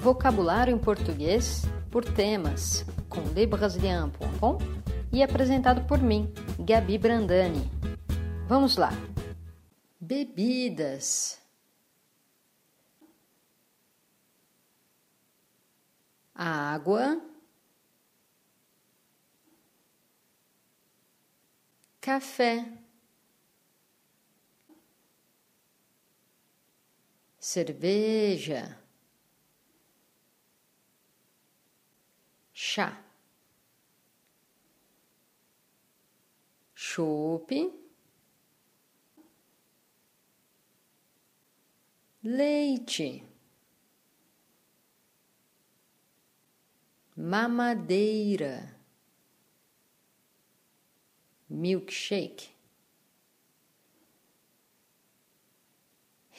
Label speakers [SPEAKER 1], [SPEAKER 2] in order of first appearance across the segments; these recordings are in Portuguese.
[SPEAKER 1] Vocabulário em português por temas com lebrasilian.com e apresentado por mim, Gabi Brandani. Vamos lá. Bebidas. Água. Café. Cerveja. Chá, chope, leite, mamadeira, milkshake,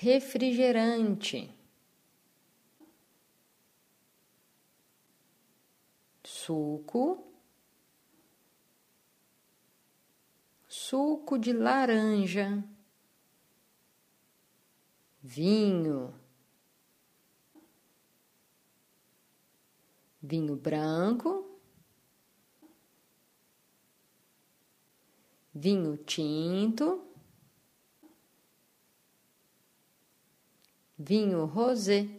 [SPEAKER 1] refrigerante. Suco, suco de laranja, vinho, vinho branco, vinho tinto, vinho rosé.